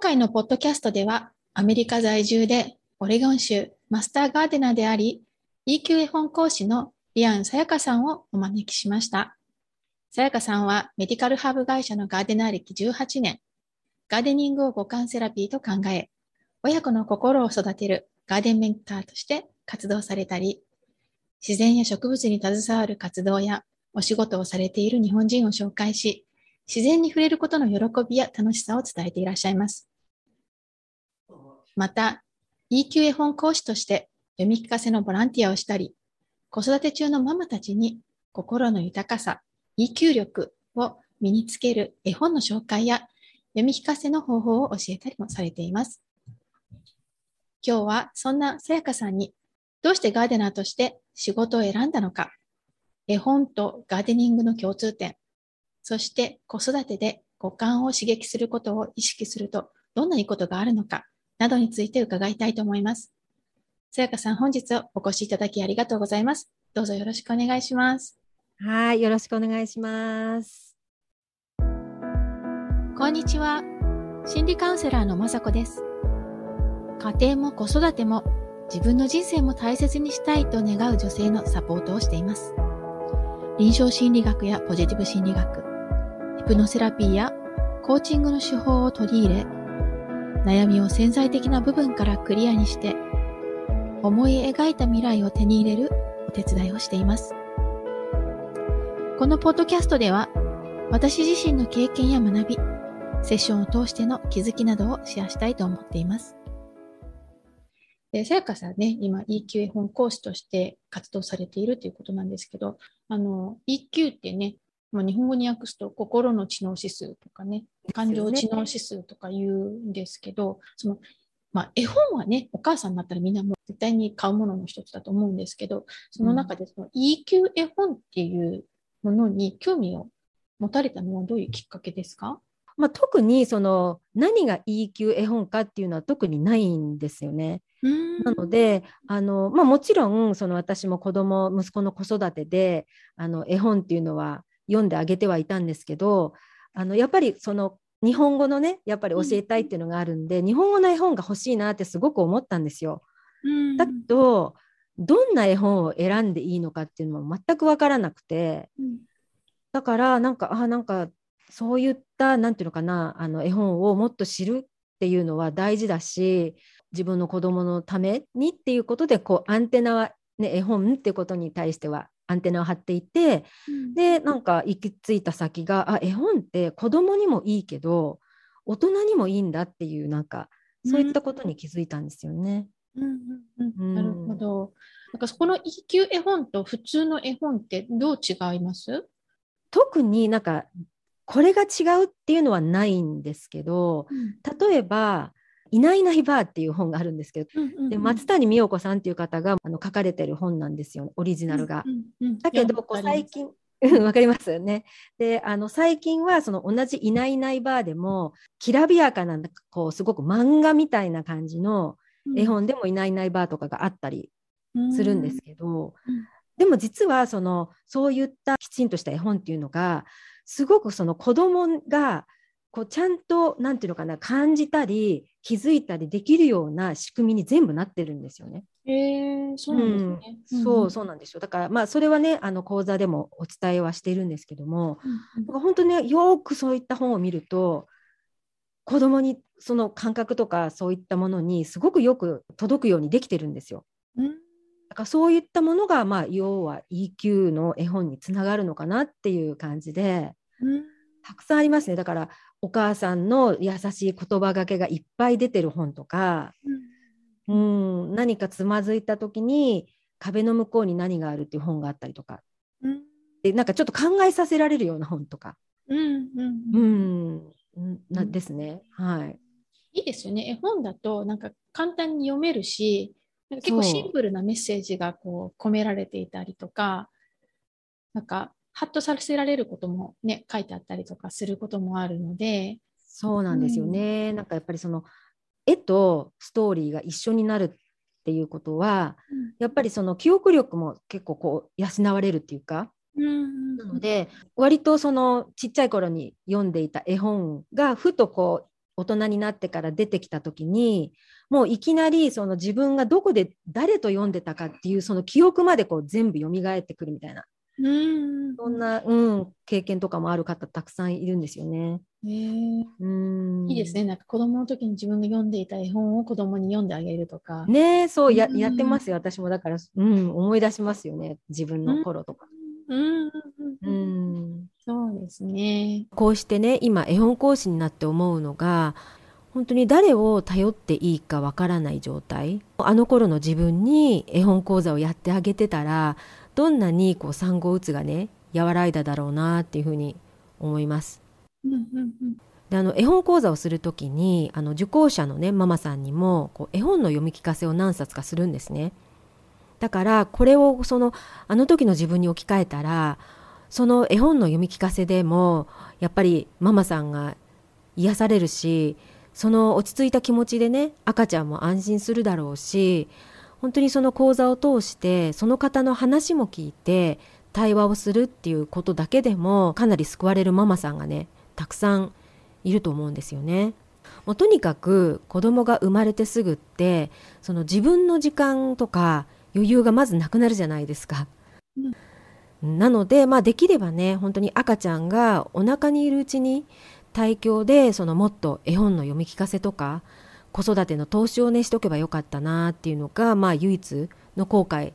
回のポッドキャストでは、アメリカ在住でオレゴン州マスターガーデナーであり、EQ 絵本講師のリアン・さやかさんをお招きしました。さやかさんはメディカルハーブ会社のガーデナー歴18年、ガーデニングを五感セラピーと考え、親子の心を育てるガーデンメンターとして活動されたり、自然や植物に携わる活動やお仕事をされている日本人を紹介し、自然に触れることの喜びや楽しさを伝えていらっしゃいます。また、EQ 絵本講師として読み聞かせのボランティアをしたり、子育て中のママたちに心の豊かさ、EQ 力を身につける絵本の紹介や読み聞かせの方法を教えたりもされています。今日はそんなさやかさんにどうしてガーデナーとして仕事を選んだのか、絵本とガーデニングの共通点、そして子育てで五感を刺激することを意識するとどんないいことがあるのかなどについて伺いたいと思います。さやかさん、本日お越しいただきありがとうございます。どうぞよろしくお願いします。はい、よろしくお願いします。こんにちは。心理カウンセラーのまさこです。家庭も子育ても自分の人生も大切にしたいと願う女性のサポートをしています。臨床心理学やポジティブ心理学、ヒプノセラピーやコーチングの手法を取り入れ、悩みを潜在的な部分からクリアにして、思い描いた未来を手に入れるお手伝いをしています。このポッドキャストでは、私自身の経験や学び、セッションを通しての気づきなどをシェアしたいと思っています。で、さやかさんね、今 EQ 絵本講師として活動されているということなんですけど、あの、EQ ってね、まあ、日本語に訳すと心の知能指数とかね、感情知能指数とか言うんですけど、その、まあ、絵本はね、お母さんだったらみんなもう絶対に買うものの一つだと思うんですけど、その中でその EQ 絵本っていうものに興味を持たれたのはどういうきっかけですか？まあ、特にその何が E 級絵本かっていうのは特にないんですよね。なのであの、まあ、もちろんその私も子供息子の子育てであの絵本っていうのは読んであげてはいたんですけどあのやっぱりその日本語のねやっぱり教えたいっていうのがあるんで、うん、日本語の絵本が欲しいなってすごく思ったんですよ。だけどどんな絵本を選んでいいのかっていうのも全く分からなくて、うん、だからなんかあなんかそういった何て言うのかなあの絵本をもっと知るっていうのは大事だし自分の子供のためにっていうことでこうアンテナは、ね、絵本っていうことに対してはアンテナを張っていて、うん、でなんか行き着いた先があ絵本って子供にもいいけど大人にもいいんだっていうなんかそういったことに気づいたんですよね。なるほど。なんかそこの E 級絵本と普通の絵本ってどう違います？特になんかこれが違うっていうのはないんですけど、うん、例えば「いないいないばー」っていう本があるんですけど、うんうんうん、で松谷美代子さんっていう方があの書かれてる本なんですよオリジナルが。うんうんうん、だけどこう最近わかりますよね。であの最近はその同じ「いないいないばー」でもきらびやかなこうすごく漫画みたいな感じの絵本でも「いないいないばー」とかがあったりするんですけど、うん。うん、でも実はそのそういったきちんとした絵本っていうのがすごくその子供がこうちゃんと何て言うのかな感じたり気づいたりできるような仕組みに全部なってるんですよね。えー、そうなんですね。うん、そうそうなんですよ。だからまあそれはねあの講座でもお伝えはしているんですけども、うんうん、本当ねよくそういった本を見ると子供にその感覚とかそういったものにすごくよく届くようにできてるんですよ。うんだからそういったものが、まあ、要は EQ の絵本につながるのかなっていう感じで、たくさんありますね。だからお母さんの優しい言葉がけがいっぱい出てる本とか、うん、うん。何かつまずいた時に壁の向こうに何があるっていう本があったりとか、うん、でなんかちょっと考えさせられるような本とか、うんうんうん、なですね。はい。いいですよね。絵本だとなんか簡単に読めるし、結構シンプルなメッセージがこう込められていたりとか、なんかハッとさせられることもね、書いてあったりとかすることもあるので。そうなんですよね。うん、なんかやっぱりその絵とストーリーが一緒になるっていうことは、うん、やっぱりその記憶力も結構こう養われるっていうか、うん、なので割とそのちっちゃい頃に読んでいた絵本がふとこう大人になってから出てきた時にもういきなりその自分がどこで誰と読んでたかっていうその記憶までこう全部蘇ってくるみたいなうん。そんな、うん、経験とかもある方たくさんいるんですよね。ねうん。いいですね。なんか子供の時に自分が読んでいた絵本を子供に読んであげるとか。ねそうやうん。やってますよ。私もだから、うん、思い出しますよね。自分の頃とか。うん。うん。そうですね。こうしてね今絵本講師になって思うのが本当に誰を頼っていいかわからない状態。あの頃の自分に絵本講座をやってあげてたらどんなにこう産後うつがね和らいだだろうなっていうふうに思います。であの絵本講座をする時にあの受講者のねママさんにもこう絵本の読み聞かせを何冊かするんですね。だからこれをそのあの時の自分に置き換えたらその絵本の読み聞かせでもやっぱりママさんが癒されるしその落ち着いた気持ちでね赤ちゃんも安心するだろうし本当にその講座を通してその方の話も聞いて対話をするっていうことだけでもかなり救われるママさんがねたくさんいると思うんですよね。もうとにかく子供が生まれてすぐってその自分の時間とか余裕がまずなくなるじゃないですか。なので、まあ、できればね本当に赤ちゃんがお腹にいるうちに胎教でそのもっと絵本の読み聞かせとか子育ての投資をねしておけばよかったなっていうのが、まあ、唯一の後悔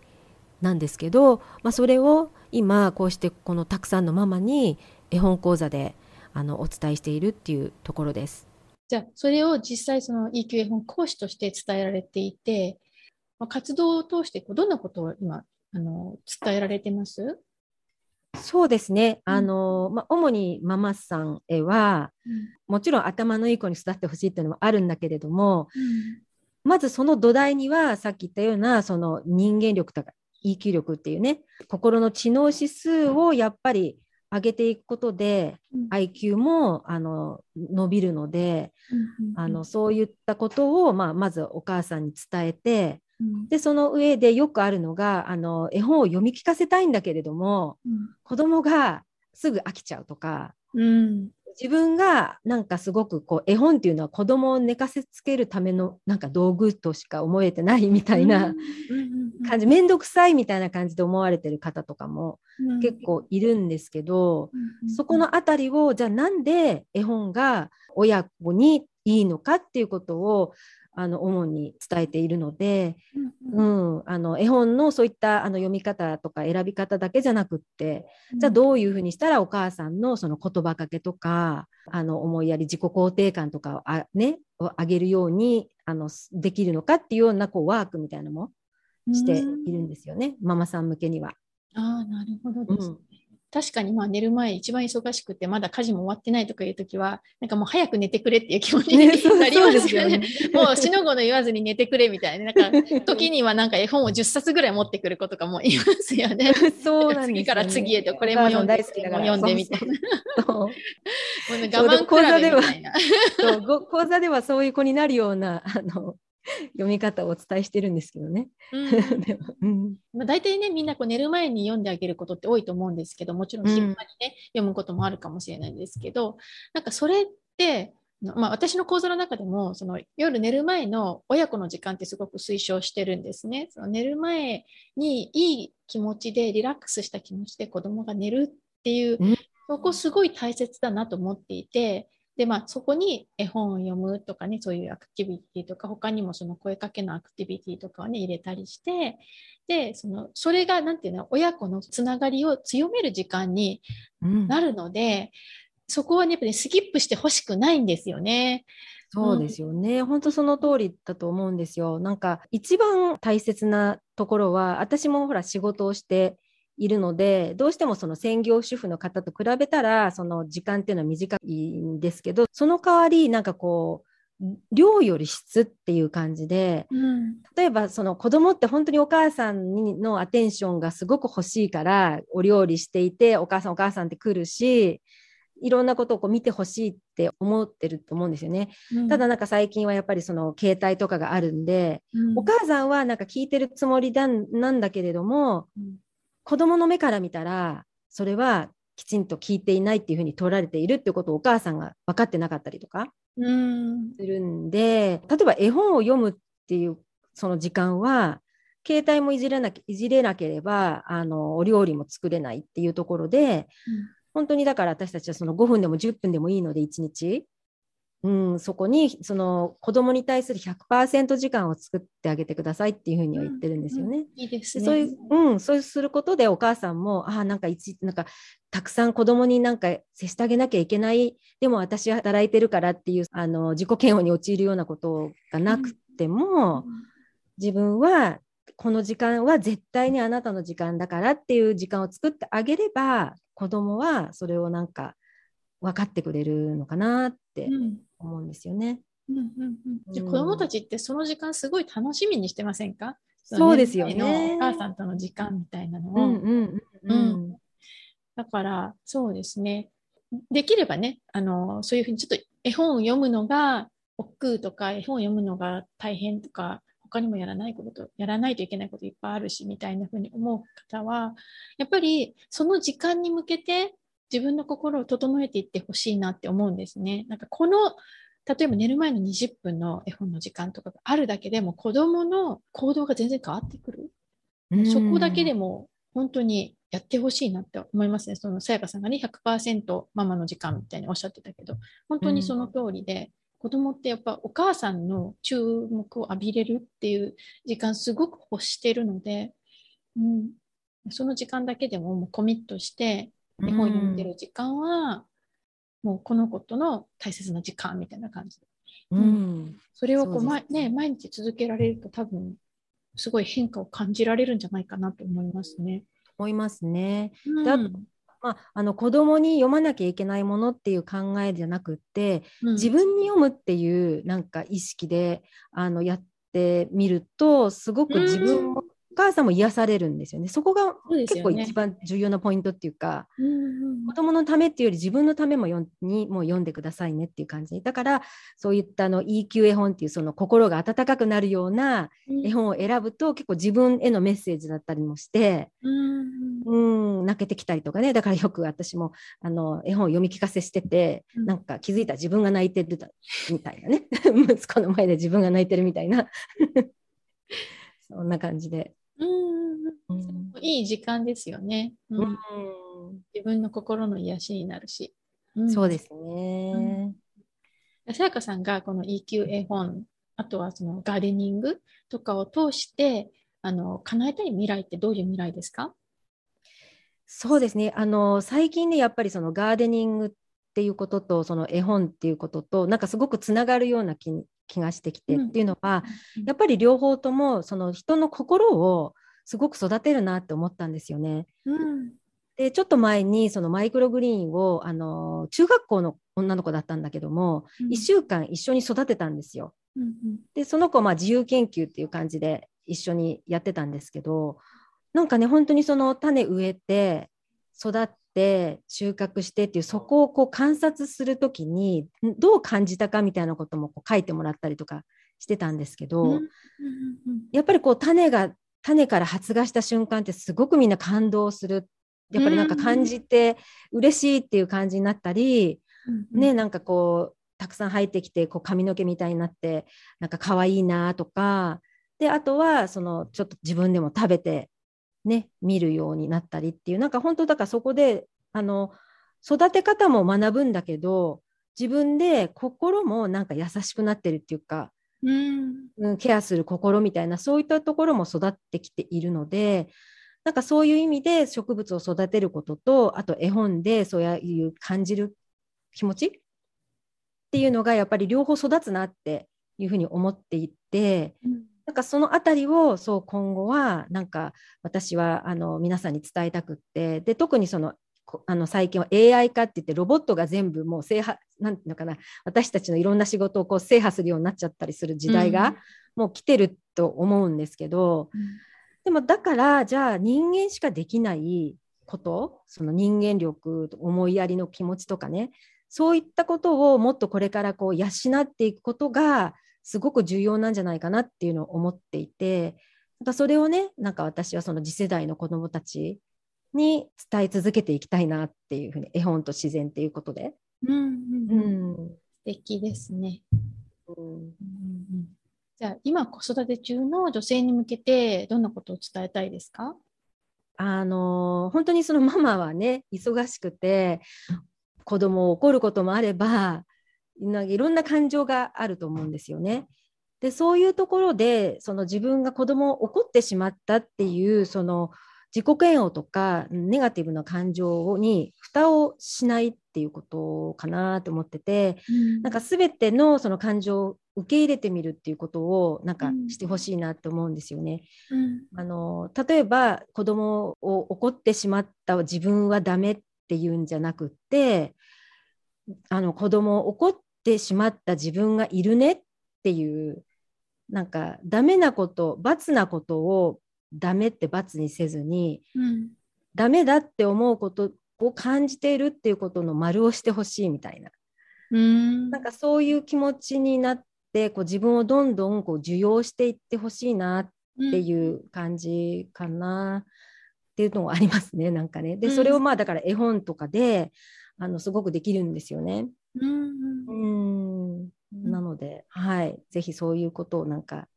なんですけど、まあ、それを今こうしてこのたくさんのママに絵本講座であのお伝えしているっていうところです。じゃあ、それを実際その EQ 絵本講師として伝えられていて、活動を通してどんなことを今あの伝えられてます？そうですね、うん。あのまあ、主にママさんへはもちろん頭のいい子に育ってほしいっていうのもあるんだけれどもまずその土台にはさっき言ったようなその人間力とか EQ 力っていうね心の知能指数をやっぱり上げていくことでうん。IQ もあの伸びるのであのそういったことを、まあ、まずお母さんに伝えてうん。でその上でよくあるのがあの絵本を読み聞かせたいんだけれども子供がすぐ飽きちゃうとかうん。自分がなんかすごくこう絵本っていうのは子供を寝かせつけるためのなんか道具としか思えてないみたいな感じ。面倒くさいみたいな感じで思われてる方とかも結構いるんですけど、そこのあたりをじゃあなんで絵本が親子にいいのかっていうことをあの主に伝えているので、うん、あの絵本のそういったあの読み方とか選び方だけじゃなくってじゃあどういうふうにしたらお母さんのその言葉かけとかあの思いやり自己肯定感とかをあ、ね、を上げるようにあのできるのかっていうようなこうワークみたいなのもしているんですよね、ママさん向けには。ああ、なるほどですね。確かにまあ寝る前一番忙しくてまだ家事も終わってないとかいうときはなんかもう早く寝てくれっていう気持ちになりますよね。そうですもう死の子の言わずに寝てくれみたいな。なんか時にはなんか絵本を10冊ぐらい持ってくる子とかもいますよね。そうなんですよね次から次へとこれも読んで、これも読んでみたいな。そう もうね我慢比べみたいな。そうご講座ではそういう子になるようなあの 読み方をお伝えしてるんですけどね。うん まあ、大体ね、みんなこう寝る前に読んであげることって多いと思うんですけど、もちろんうん頻繁にね、読むこともあるかもしれないんですけど、なんかそれって、まあ、私の講座の中でもその夜寝る前の親子の時間ってすごく推奨してるんですね。その寝る前にいい気持ちでリラックスした気持ちで子供が寝るっていう、うんそこすごい大切だなと思っていて、で、まあ、そこに絵本を読むとかね、そういうアクティビティとか、他にもその声かけのアクティビティとかをね、入れたりして、で、その、それが、なんていうの、親子のつながりを強める時間にうんなるので、そこはね、やっぱりスキップしてほしくないんですよね。そうですよね。本当その通りだと思うんですよ。なんか一番大切なところは私もほら仕事をしているのでどうしてもその専業主婦の方と比べたらその時間っていうのは短いんですけどその代わりなんかこう量より質っていう感じでうん。例えばその子供って本当にお母さんにのアテンションがすごく欲しいからお料理していてお母さんお母さんって来るしいろんなことをこう見てほしいって思ってると思うんですよね。ただなんか最近はやっぱりその携帯とかがあるんで、うん、お母さんはなんか聞いてるつもりだなんだけれどもうん子供の目から見たらそれはきちんと聞いていないっていうふうに取られているってことをお母さんが分かってなかったりとかするんで例えば絵本を読むっていうその時間は携帯もいじれないじれなければあのお料理も作れないっていうところで、うん、本当にだから私たちはその5分でも10分でもいいので1日うん、そこにその子供に対する100%時間を作ってあげてくださいっていうふうには言ってるんですよね。いいですね。そういう、うん、そうすることでお母さんも、ああ、なんか一、なんかたくさん子供になんか接してあげなきゃいけない、でも私は働いてるからっていう、あの、自己嫌悪に陥るようなことがなくても、うん、自分はこの時間は絶対にあなたの時間だからっていう時間を作ってあげれば、子供はそれをなんか分かってくれるのかなって思うんですよね。うんうんうん、じゃ子どもたちってその時間すごい楽しみにしてませんか？そうですよね。お母さんとの時間みたいなのを。うんうんうん、だからそうですね。できればね、あのそういうふうにちょっと絵本を読むのが億劫とか絵本を読むのが大変とか他にもやらないこと、やらないといけないこといっぱいあるしみたいなふうに思う方はやっぱりその時間に向けて自分の心を整えていってほしいなって思うんですね。なんかこの例えば寝る前の20分の絵本の時間とかがあるだけでも子供の行動が全然変わってくる。そこだけでも本当にやってほしいなって思いますね。そのさやかさんがね、100%ママの時間みたいにおっしゃってたけど、本当にその通りで、子供ってやっぱお母さんの注目を浴びれるっていう時間すごく欲してるので、うん、その時間だけでももうコミットして絵本読んでる時間は、もうこの子との大切な時間みたいな感じで。うん、それをこう、まね、毎日続けられると多分すごい変化を感じられるんじゃないかなと思いますね。思いますね。うん、だまあ、あの子供に読まなきゃいけないものっていう考えじゃなくって、うん、自分に読むっていうなんか意識であのやってみるとすごく自分もお母さんも癒されるんですよね。そこが結構一番重要なポイントっていうか、う、ね、子供のためっていうより自分のためもよにも読んでくださいねっていう感じ。だからそういったの EQ 絵本っていうその心が温かくなるような絵本を選ぶと、結構自分へのメッセージだったりもして、うん、うん。泣けてきたりとかね。だからよく私もあの絵本を読み聞かせしてて、うん、なんか気づいたら自分が泣いてるみたいなね。息子の前で自分が泣いてるみたいな。そんな感じでうん、いい時間ですよね、うん、自分の心の癒しになるし。そうですね。さやかさんがこの EQ 絵本、あとはそのガーデニングとかを通して、あの叶えたい未来ってどういう未来ですか？そうですね。あの最近ねやっぱりそのガーデニングっていうこととその絵本っていうこととなんかすごくつながるような気気がしてきて、っていうのは、やっぱり両方ともその人の心をすごく育てるなって思ったんですよね。うん。でちょっと前にそのマイクログリーンをあの中学校の女の子だったんだけども、うん、1週間一緒に育てたんですよ。うんうん、でその子まあ自由研究っていう感じで一緒にやってたんですけどなんかね本当にその種植えて育って収穫してっていうそこをこう観察する時にどう感じたかみたいなこともこう書いてもらったりとかしてたんですけど、やっぱりこう種が種から発芽した瞬間ってすごくみんな感動する。やっぱりなんか感じて嬉しいっていう感じになったり、うん、ねなんかこうたくさん入ってきてこう髪の毛みたいになってなんか可愛いなとか。であとはそのちょっと自分でも食べてね、見るようになったりっていうなんか本当だからそこであの育て方も学ぶんだけど自分で心もなんか優しくなってるっていうか、うん、ケアする心みたいなそういったところも育ってきているのでなんかそういう意味で植物を育てることとあと絵本でそういう感じる気持ちっていうのがやっぱり両方育つなっていうふうに思っていて、うんなんかそのあたりをそう今後はなんか私はあの皆さんに伝えたくってで特にそのあの最近は AI 化って言ってロボットが全部もう制覇なんていうのかな私たちのいろんな仕事をこう制覇するようになっちゃったりする時代がもう来てると思うんですけど、うん、でもだからじゃあ人間しかできないことその人間力思いやりの気持ちとかねそういったことをもっとこれからこう養っていくことがすごく重要なんじゃないかなっていうのを思っていてなんかそれをねなんか私はその次世代の子どもたちに伝え続けていきたいなっていうふうに絵本と自然っていうことで。うんうんうん、素敵ですね。うんうんうん、じゃあ今子育て中の女性に向けてどんなことを伝えたいですか？あの本当にそのママはね忙しくて子供を怒ることもあればいろんな感情があると思うんですよね。でそういうところでその自分が子供を怒ってしまったっていうその自己嫌悪とかネガティブな感情に蓋をしないっていうことかなと思ってて、うん、なんか全てのその感情を受け入れてみるっていうことをなんかしてほしいなって思うんですよね。うん、あの例えば子供を怒ってしまった自分はダメっていうんじゃなくってあの子供を怒ってしまった自分がいるねっていうなんかダメなこと罰なことをダメって罰にせずに、うん、ダメだって思うことを感じているっていうことの丸をしてほしいみたいな。うんなんかそういう気持ちになってこう自分をどんどんこう受容していってほしいなっていう感じかなっていうのもありますねなんかね。でそれをまあだから絵本とかであのすごくできるんですよね。うん、うんなので、はい、ぜひそういうことをなんか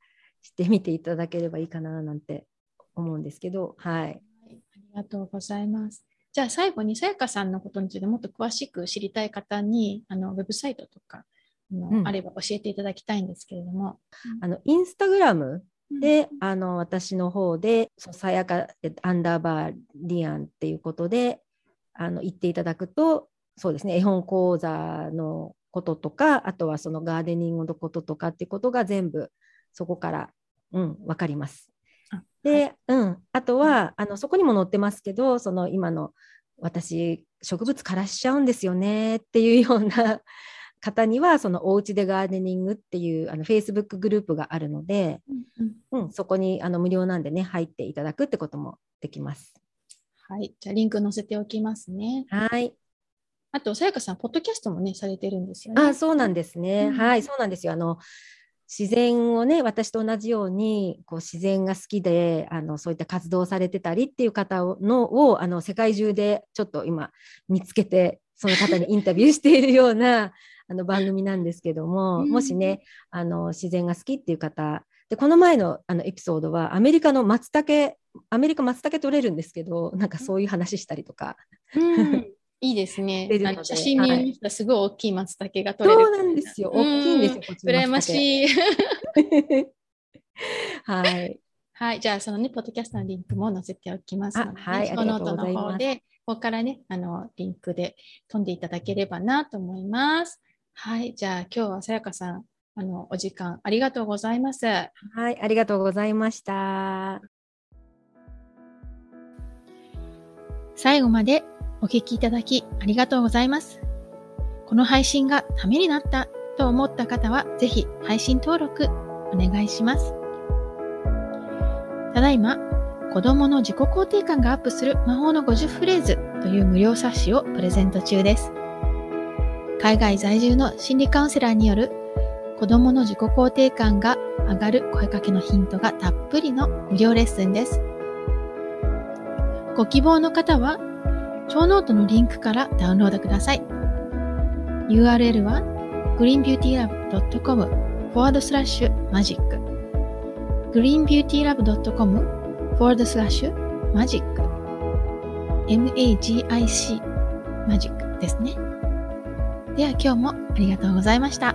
してみていただければいいかななんて思うんですけど、はい。ありがとうございます。じゃあ最後にさやかさんのことについてもっと詳しく知りたい方にあのウェブサイトとかあの、うん、あれば教えていただきたいんですけれども。あのインスタグラムで、うん、あの私の方でさやかアンダーバーリアンっていうことであの言っていただくとそうですね絵本講座のこととかあとはそのガーデニングのこととかっていうことが全部そこから、うん、分かります。で、はい、うん、あとはあのそこにも載ってますけどその今の私植物枯らしちゃうんですよねっていうような方にはそのおうちでガーデニングっていうあの Facebook グループがあるので、うん、うん、そこにあの無料なんでね入っていただくってこともできます。はい、じゃあリンク載せておきますね。はい。あと、さやかさん、ポッドキャストもね、されてるんですよね。あ、そうなんですね。うん、はい、そうなんですよ。あの、自然をね私と同じようにこう自然が好きであのそういった活動されてたりっていう方をのをあの世界中でちょっと今見つけてその方に インタビューしているようなあの番組なんですけども、もしねあの自然が好きっていう方でこの前のあのエピソードはアメリカの松茸アメリカ松茸取れるんですけどなんかそういう話したりとか。うんいいですね。あの写真に見たすごい大きい松茸が取れる。そうなんですよ。大きいんですよ。羨ましい。はい。はい。じゃあ、そのね、ポッドキャストのリンクも載せておきますので、はい、ノートの方で、ここからね、あの、リンクで飛んでいただければなと思います。はい。じゃあ、今日はさやかさん、あの、お時間ありがとうございます。はい。ありがとうございました。最後までお聞きいただきありがとうございます。この配信がためになったと思った方は、ぜひ配信登録お願いします。ただいま、子供の自己肯定感がアップする魔法の50フレーズという無料冊子をプレゼント中です。海外在住の心理カウンセラーによる子供の自己肯定感が上がる声かけのヒントがたっぷりの無料レッスンです。ご希望の方はショーノートのリンクからダウンロードください。URL は greenbeautylab.com forward slash magic greenbeautylab.com forward slash magic magic マジックですね。では今日もありがとうございました。